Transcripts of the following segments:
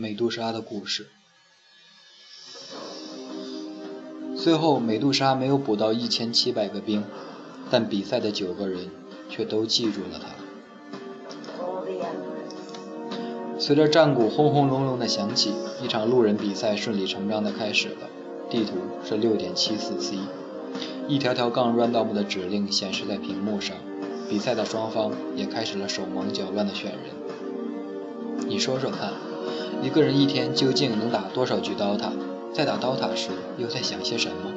美杜莎的故事。最后，美杜莎没有捕到一千七百个兵，但比赛的九个人却都记住了她。随着战鼓轰轰隆隆的响起，一场路人比赛顺理成章地开始了。地图是六点七四 C，一条条杠 random 的指令显示在屏幕上。比赛的双方也开始了手忙脚乱的选人。你说说看，一个人一天究竟能打多少局刀塔？在打刀塔时又在想些什么？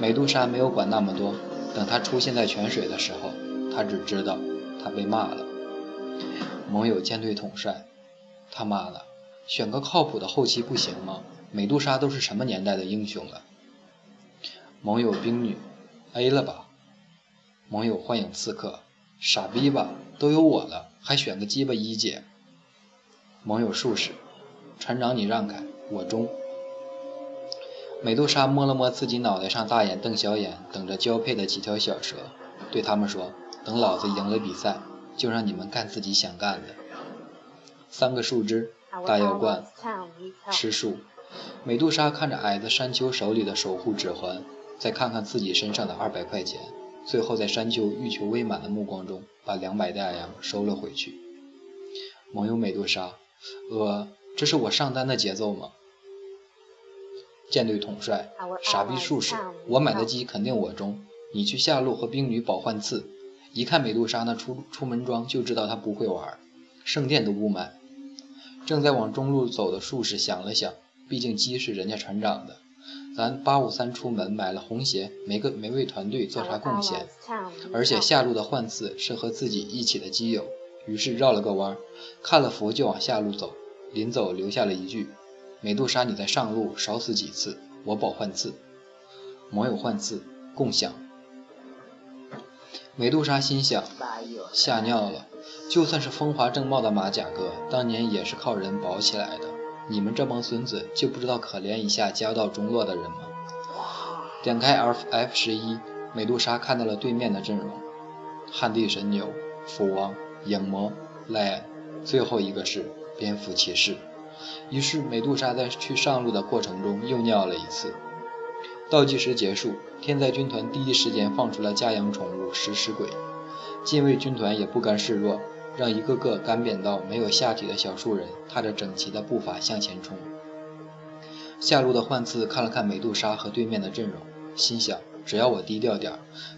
美杜莎没有管那么多。等他出现在泉水的时候，他只知道他被骂了。盟友舰队统帅，他妈的，选个靠谱的后期不行吗？美杜莎都是什么年代的英雄了？盟友冰女，A 了吧？盟友幻影刺客，傻逼吧？都有我了，还选个鸡巴一姐？盟友术士，船长你让开，我中。美杜莎摸了摸自己脑袋上大眼瞪小眼、等着交配的几条小蛇，对他们说：“等老子赢了比赛，就让你们干自己想干的。”三个树枝，大药罐，吃树。美杜莎看着矮子山丘手里的守护指环，再看看自己身上的二百块钱，最后在山丘欲求未满的目光中，把两百大洋收了回去。盟友美杜莎，呃，这是我上单的节奏吗？舰队统帅，傻逼术士，我买的鸡肯定我中。你去下路和冰女保换刺。一看美杜莎那出出门装，就知道她不会玩，圣殿都不买。正在往中路走的术士想了想，毕竟鸡是人家船长的，咱八五三出门买了红鞋，没个没为团队做啥贡献。而且下路的换刺是和自己一起的基友，于是绕了个弯，看了符就往下路走。临走留下了一句。美杜莎，你在上路少死几次，我保换刺。盟友换刺，共享。美杜莎心想：吓尿了！就算是风华正茂的马甲哥，当年也是靠人保起来的。你们这帮孙子就不知道可怜一下家道中落的人吗？点开 F F 十一，美杜莎看到了对面的阵容：旱地神牛、斧王、影魔、莱恩，最后一个是蝙蝠骑士。于是，美杜莎在去上路的过程中又尿了一次。倒计时结束，天灾军团第一时间放出了家养宠物食尸鬼，禁卫军团也不甘示弱，让一个个干瘪到没有下体的小树人踏着整齐的步伐向前冲。下路的幻刺看了看美杜莎和对面的阵容，心想：只要我低调点，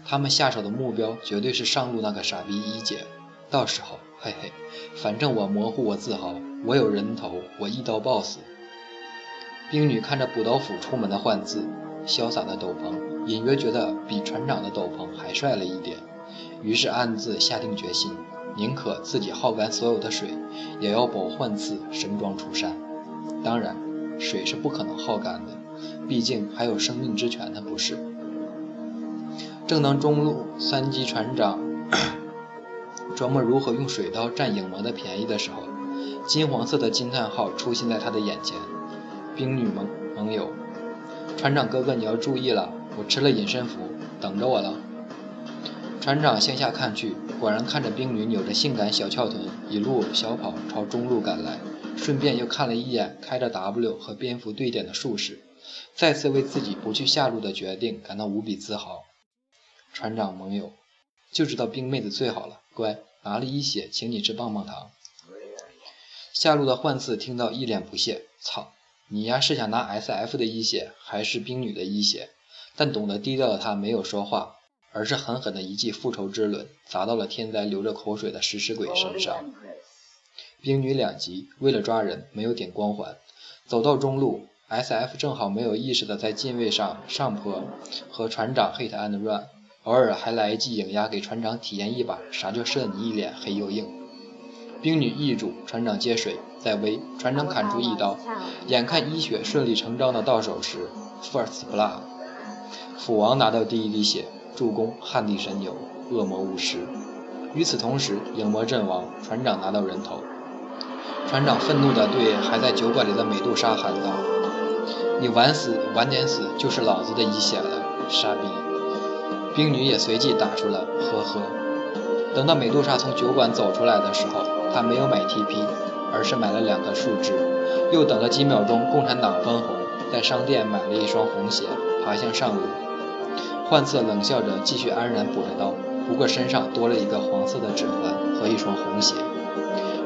他们下手的目标绝对是上路那个傻逼一姐，到时候。嘿嘿，反正我模糊，我自豪，我有人头，我一刀爆死。兵女看着补刀斧出门的幻字，潇洒的斗篷，隐约觉得比船长的斗篷还帅了一点，于是暗自下定决心，宁可自己耗干所有的水，也要保幻字神装出山。当然，水是不可能耗干的，毕竟还有生命之泉的，不是？正当中路三级船长。琢磨如何用水刀占影魔的便宜的时候，金黄色的惊叹号出现在他的眼前。冰女盟盟友，船长哥哥你要注意了，我吃了隐身符，等着我了。船长向下看去，果然看着冰女扭着性感小翘臀，一路小跑朝中路赶来，顺便又看了一眼开着 W 和蝙蝠对点的术士，再次为自己不去下路的决定感到无比自豪。船长盟友。就知道冰妹子最好了，乖，拿了一血，请你吃棒棒糖。下路的幻刺听到一脸不屑，操，你丫是想拿 S F 的一血，还是冰女的一血？但懂得低调的他没有说话，而是狠狠的一记复仇之轮砸到了天灾流着口水的食尸鬼身上。冰女两级，为了抓人没有点光环，走到中路，S F 正好没有意识的在近位上上坡和船长 hit and run。偶尔还来一记影压，给船长体验一把啥叫射你一脸黑又硬。冰女易主，船长接水，在微，船长砍出一刀，眼看一血顺理成章的到手时，first blood，斧王拿到第一滴血，助攻旱地神牛，恶魔巫师。与此同时，影魔阵亡，船长拿到人头。船长愤怒地对还在酒馆里的美杜莎喊道：“你晚死晚点死就是老子的一血了，傻逼！”冰女也随即打出了呵呵。等到美杜莎从酒馆走出来的时候，她没有买 TP，而是买了两个树枝。又等了几秒钟，共产党分红，在商店买了一双红鞋，爬向上路。幻策冷笑着，继续安然补着刀，不过身上多了一个黄色的指环和一双红鞋。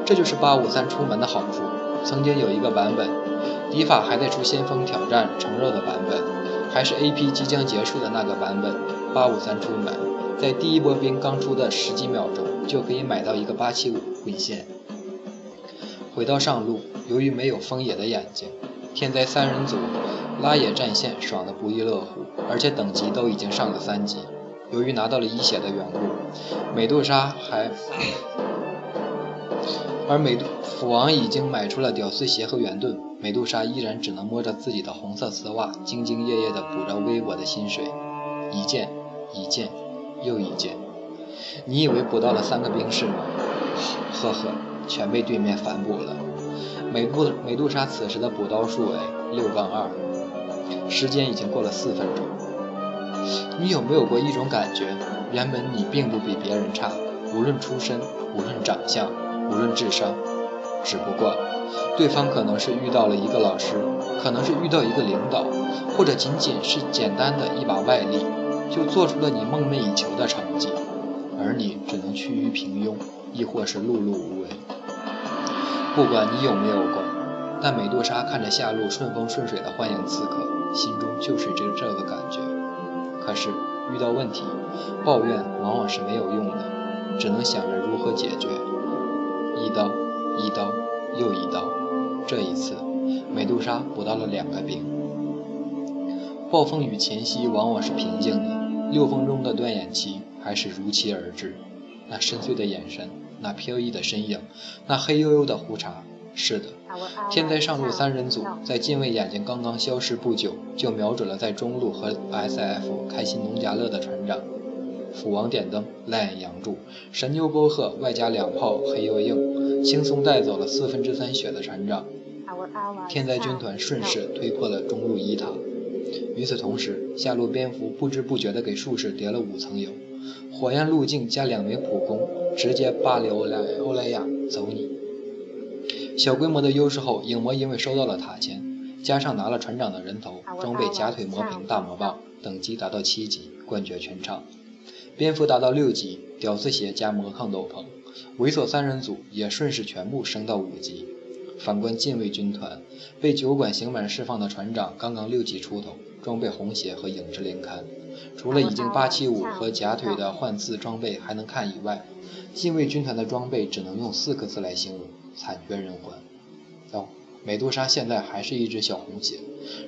这就是八五三出门的好处。曾经有一个版本，迪法还在出先锋挑战橙肉的版本，还是 AP 即将结束的那个版本。八五三出门，在第一波兵刚出的十几秒钟，就可以买到一个八七五回线。回到上路，由于没有风野的眼睛，天灾三人组拉野战线爽得不亦乐乎，而且等级都已经上了三级。由于拿到了一血的缘故，美杜莎还。而美杜斧王已经买出了屌丝鞋和圆盾，美杜莎依然只能摸着自己的红色丝袜，兢兢业业地补着微薄的薪水，一件一件又一件。你以为补到了三个兵士吗？呵呵，全被对面反补了。美杜美杜莎此时的补刀数为六杠二，时间已经过了四分钟。你有没有过一种感觉，原本你并不比别人差，无论出身，无论长相。无论智商，只不过对方可能是遇到了一个老师，可能是遇到一个领导，或者仅仅是简单的一把外力，就做出了你梦寐以求的成绩，而你只能趋于平庸，亦或是碌碌无为。不管你有没有过，但美杜莎看着下路顺风顺水的幻影刺客，心中就是这这个感觉。可是遇到问题，抱怨往往是没有用的，只能想着如何解决。一刀，一刀，又一刀。这一次，美杜莎补到了两个兵。暴风雨前夕往往是平静的，六分钟的断眼期还是如期而至。那深邃的眼神，那飘逸的身影，那黑黝黝的胡茬。是的，天灾上路三人组在近卫眼睛刚刚消失不久，就瞄准了在中路和 SF 开心农家乐的船长。斧王点灯，赖眼扬柱，神牛沟壑外加两炮黑又硬，轻松带走了四分之三血的船长。天灾军团顺势推破了中路一塔。与此同时，下路蝙蝠不知不觉地给术士叠了五层油，火焰路径加两名普攻，直接扒了欧莱欧莱雅走你。小规模的优势后，影魔因为收到了塔钱，加上拿了船长的人头，装备假腿磨平大魔棒，等级达到七级，冠绝全场。蝙蝠达到六级，屌丝鞋加魔抗斗篷，猥琐三人组也顺势全部升到五级。反观禁卫军团，被酒馆刑满释放的船长刚刚六级出头，装备红鞋和影之灵龛，除了已经八七五和假腿的换字装备还能看以外，禁卫军团的装备只能用四个字来形容：惨绝人寰。哦，美杜莎现在还是一只小红鞋，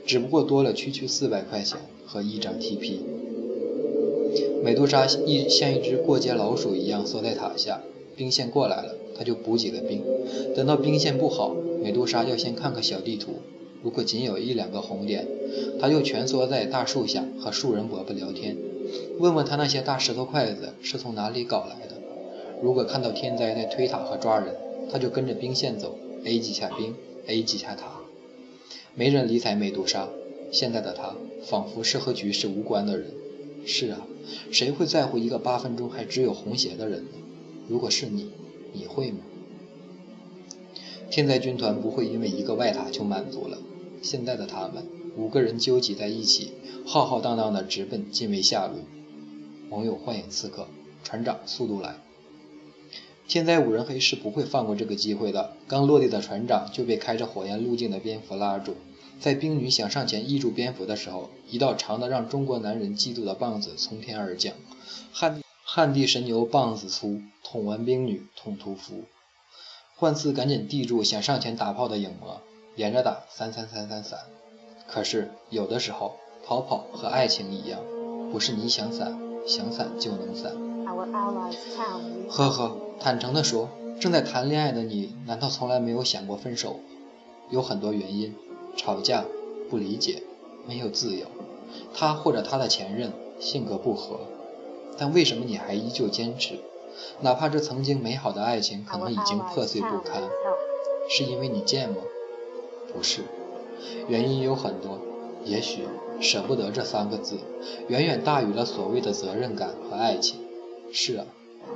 只不过多了区区四百块钱和一张 TP。美杜莎一像一只过街老鼠一样缩在塔下，兵线过来了，他就补几个兵。等到兵线不好，美杜莎要先看看小地图，如果仅有一两个红点，他就蜷缩在大树下和树人伯伯聊天，问问他那些大石头筷子是从哪里搞来的。如果看到天灾在推塔和抓人，他就跟着兵线走，A 几下兵，A 几下塔。没人理睬美杜莎，现在的他仿佛是和局势无关的人。是啊。谁会在乎一个八分钟还只有红鞋的人呢？如果是你，你会吗？天灾军团不会因为一个外塔就满足了。现在的他们五个人纠集在一起，浩浩荡荡地直奔近卫下路。盟友幻影刺客，船长速度来！天灾五人黑是不会放过这个机会的。刚落地的船长就被开着火焰路径的蝙蝠拉住。在冰女想上前依住蝙蝠的时候，一道长的让中国男人嫉妒的棒子从天而降。汉汉地神牛棒子粗，捅完冰女痛屠夫。幻四赶紧递住想上前打炮的影魔，连着打三三三三三。可是有的时候逃跑和爱情一样，不是你想散想散就能散。呵呵，坦诚地说，正在谈恋爱的你，难道从来没有想过分手？有很多原因。吵架，不理解，没有自由。他或者他的前任性格不合，但为什么你还依旧坚持？哪怕这曾经美好的爱情可能已经破碎不堪，是因为你贱吗？不是，原因有很多。也许舍不得这三个字，远远大于了所谓的责任感和爱情。是啊，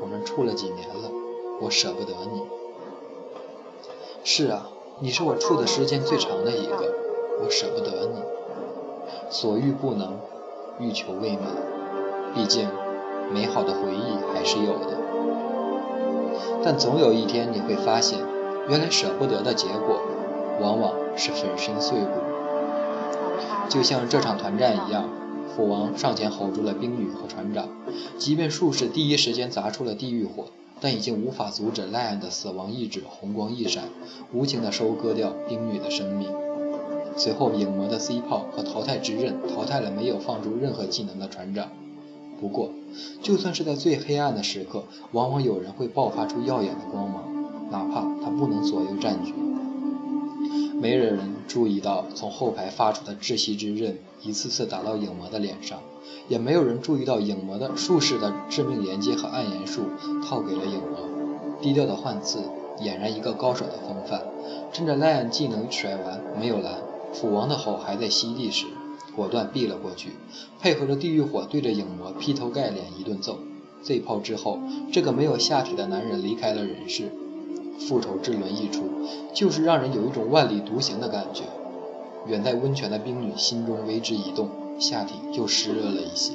我们处了几年了，我舍不得你。是啊。你是我处的时间最长的一个，我舍不得你。所欲不能，欲求未满，毕竟美好的回忆还是有的。但总有一天你会发现，原来舍不得的结果，往往是粉身碎骨。就像这场团战一样，虎王上前吼住了冰女和船长，即便术士第一时间砸出了地狱火，但已经无法阻止赖安的死亡意志红光一闪，无情地收割掉冰女的生命。随后，影魔的 C 炮和淘汰之刃淘汰了没有放出任何技能的船长。不过，就算是在最黑暗的时刻，往往有人会爆发出耀眼的光芒，哪怕他不能左右战局。没人注意到从后排发出的窒息之刃一次次打到影魔的脸上，也没有人注意到影魔的术士的致命连接和暗炎术套给了影魔。低调的幻刺俨然一个高手的风范，趁着赖恩技能甩完没有蓝。斧王的吼还在吸地时，果断避了过去，配合着地狱火对着影魔劈头盖脸一顿揍。这炮之后，这个没有下体的男人离开了人世。复仇之轮一出，就是让人有一种万里独行的感觉。远在温泉的冰女心中为之一动，下体又湿热了一些。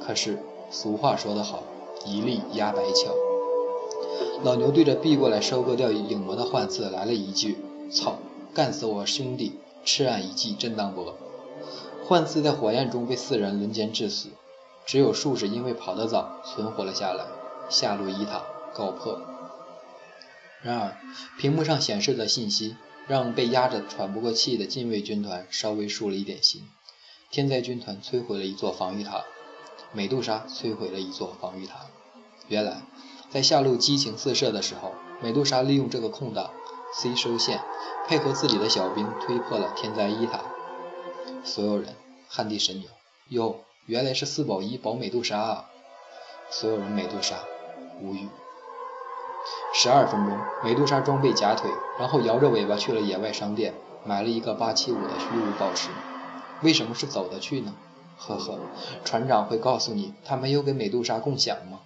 可是俗话说得好，一粒压百巧。老牛对着避过来收割掉影魔的幻刺来了一句：“操，干死我兄弟！”赤暗一记震荡波，幻刺在火焰中被四人轮奸致死，只有术士因为跑得早存活了下来。下路一塔告破。然而，屏幕上显示的信息让被压着喘不过气的禁卫军团稍微舒了一点心。天灾军团摧毁了一座防御塔，美杜莎摧毁了一座防御塔。原来，在下路激情四射的时候，美杜莎利用这个空档。C 收线，配合自己的小兵推破了天灾一塔。所有人旱地神牛，哟，原来是四保一保美杜莎啊！所有人美杜莎无语。十二分钟，美杜莎装备假腿，然后摇着尾巴去了野外商店，买了一个八七五的虚无宝石。为什么是走的去呢？呵呵，船长会告诉你，他没有给美杜莎共享吗？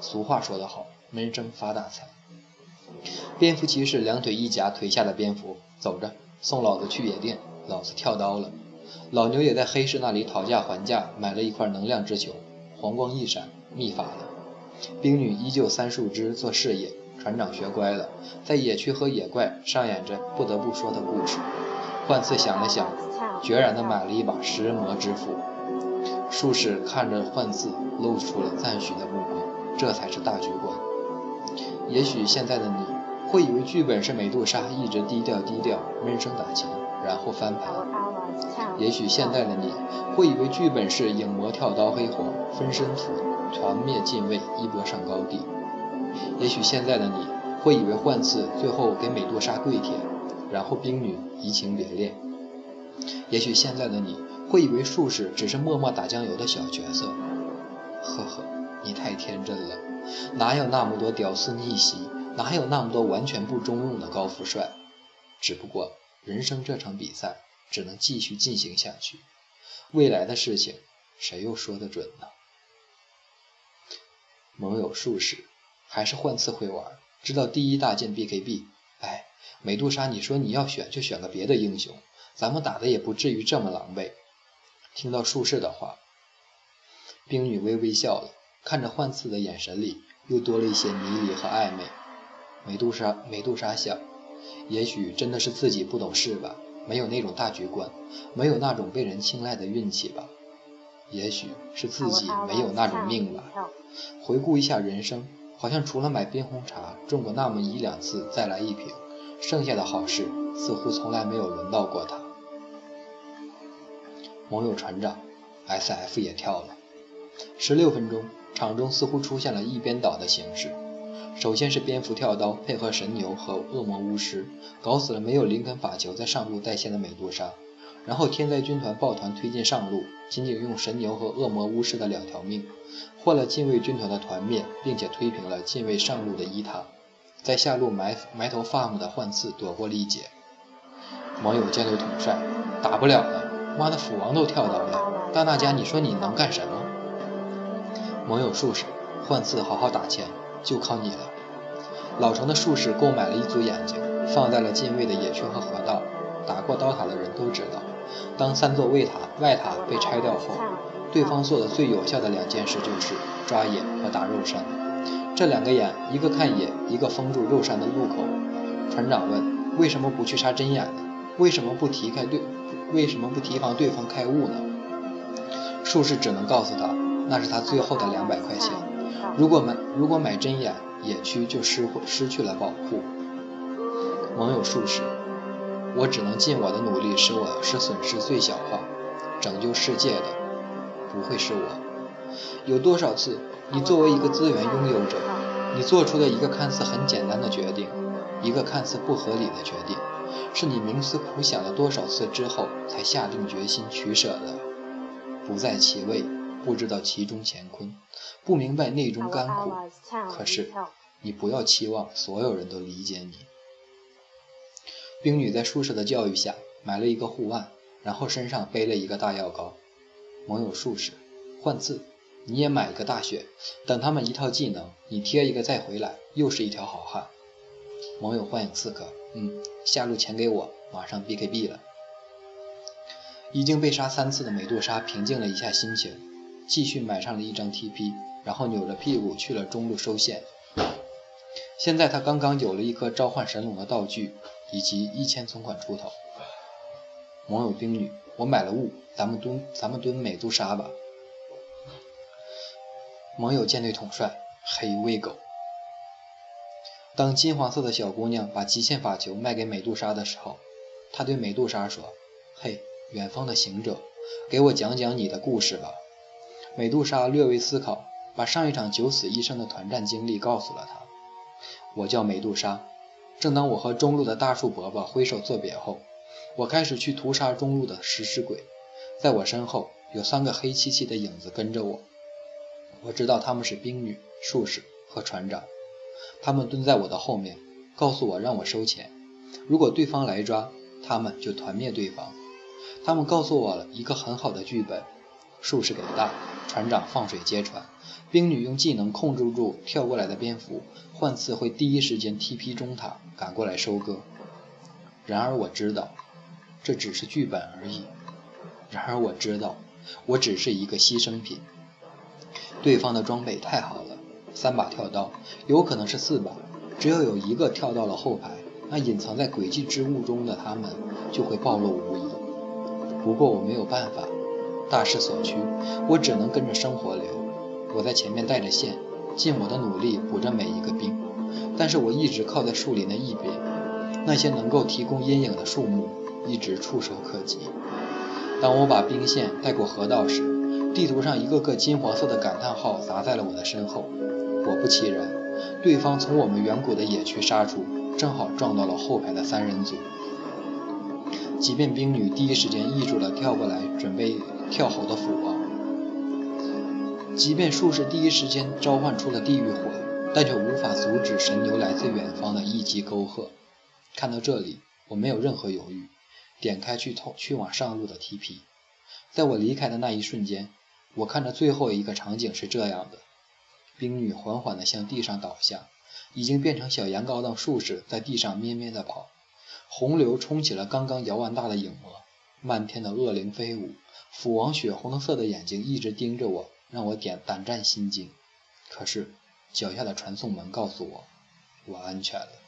俗话说得好，闷声发大财。蝙蝠骑士两腿一夹，腿下的蝙蝠，走着，送老子去野店，老子跳刀了。老牛也在黑市那里讨价还价，买了一块能量之球，黄光一闪，秘法了。冰女依旧三树枝做事业，船长学乖了，在野区和野怪上演着不得不说的故事。幻刺想了想，决然地买了一把食人魔之斧。术士看着幻刺，露出了赞许的目光，这才是大局观。也许现在的你会以为剧本是美杜莎一直低调低调闷声打钱，然后翻盘。也许现在的你会以为剧本是影魔跳刀黑火分身符团灭禁卫一波上高地。也许现在的你会以为幻刺最后给美杜莎跪舔，然后冰女移情别恋。也许现在的你会以为术士只是默默打酱油的小角色。呵呵，你太天真了。哪有那么多屌丝逆袭？哪有那么多完全不中用的高富帅？只不过人生这场比赛只能继续进行下去，未来的事情谁又说得准呢？盟友术士还是换次会玩，知道第一大件 BKB。哎，美杜莎，你说你要选就选个别的英雄，咱们打的也不至于这么狼狈。听到术士的话，冰女微微笑了。看着幻刺的眼神里又多了一些迷离和暧昧，美杜莎，美杜莎想，也许真的是自己不懂事吧，没有那种大局观，没有那种被人青睐的运气吧，也许是自己没有那种命吧。回顾一下人生，好像除了买冰红茶中过那么一两次再来一瓶，剩下的好事似乎从来没有轮到过他。盟友船长，SF 也跳了，十六分钟。场中似乎出现了一边倒的形式，首先是蝙蝠跳刀配合神牛和恶魔巫师，搞死了没有林肯法球在上路带线的美杜莎，然后天灾军团抱团推进上路，仅仅用神牛和恶魔巫师的两条命，换了禁卫军团的团灭，并且推平了禁卫上路的一塔，在下路埋埋头 farm 的幻刺躲过了一劫。盟友舰队统帅打不了了，妈的斧王都跳刀了，大大家你说你能干什么？盟友术士，幻次好好打钱，就靠你了。老城的术士购买了一组眼睛，放在了近卫的野区和河道。打过刀塔的人都知道，当三座卫塔外塔被拆掉后，对方做的最有效的两件事就是抓野和打肉山。这两个眼，一个看野，一个封住肉山的入口。船长问：“为什么不去杀针眼呢？为什么不提开对？为什么不提防对方开雾呢？”术士只能告诉他，那是他最后的两百块钱。如果买如果买针眼，野区就失失去了保护。盟友术士。我只能尽我的努力，使我是损失最小化。拯救世界的不会是我。有多少次，你作为一个资源拥有者，你做出的一个看似很简单的决定，一个看似不合理的决定，是你冥思苦想了多少次之后才下定决心取舍的？不在其位，不知道其中乾坤，不明白内中甘苦。可是，你不要期望所有人都理解你。冰女在术士的教育下买了一个护腕，然后身上背了一个大药膏。盟友术士，换字，你也买一个大血，等他们一套技能，你贴一个再回来，又是一条好汉。盟友幻影刺客，嗯，下路钱给我，马上 BKB 了。已经被杀三次的美杜莎平静了一下心情，继续买上了一张 TP，然后扭着屁股去了中路收线。现在他刚刚有了一颗召唤神龙的道具。以及一千存款出头，盟友冰女，我买了雾，咱们蹲咱们蹲美杜莎吧。盟友舰队统帅黑喂狗。当金黄色的小姑娘把极限法球卖给美杜莎的时候，她对美杜莎说：“嘿，远方的行者，给我讲讲你的故事吧。”美杜莎略微思考，把上一场九死一生的团战经历告诉了他：“我叫美杜莎。”正当我和中路的大树伯伯挥手作别后，我开始去屠杀中路的食尸鬼。在我身后有三个黑漆漆的影子跟着我，我知道他们是兵女、术士和船长。他们蹲在我的后面，告诉我让我收钱。如果对方来抓，他们就团灭对方。他们告诉我了一个很好的剧本：术士给大，船长放水接船，冰女用技能控制住跳过来的蝙蝠。幻次会第一时间 TP 中塔赶过来收割，然而我知道这只是剧本而已。然而我知道我只是一个牺牲品。对方的装备太好了，三把跳刀，有可能是四把。只要有一个跳到了后排，那隐藏在诡计之物中的他们就会暴露无遗。不过我没有办法，大势所趋，我只能跟着生活流。我在前面带着线。尽我的努力补着每一个兵，但是我一直靠在树林的一边，那些能够提供阴影的树木一直触手可及。当我把兵线带过河道时，地图上一个个金黄色的感叹号砸在了我的身后。果不其然，对方从我们远古的野区杀出，正好撞到了后排的三人组。即便冰女第一时间抑住了跳过来准备跳好的斧王。即便术士第一时间召唤出了地狱火，但却无法阻止神牛来自远方的一击沟壑。看到这里，我没有任何犹豫，点开去通去往上路的 TP。在我离开的那一瞬间，我看着最后一个场景是这样的：冰女缓缓地向地上倒下，已经变成小羊羔的术士在地上咩咩地跑。洪流冲起了刚刚摇完大的影魔，漫天的恶灵飞舞，斧王血红色的眼睛一直盯着我。让我点胆战心惊，可是脚下的传送门告诉我，我安全了。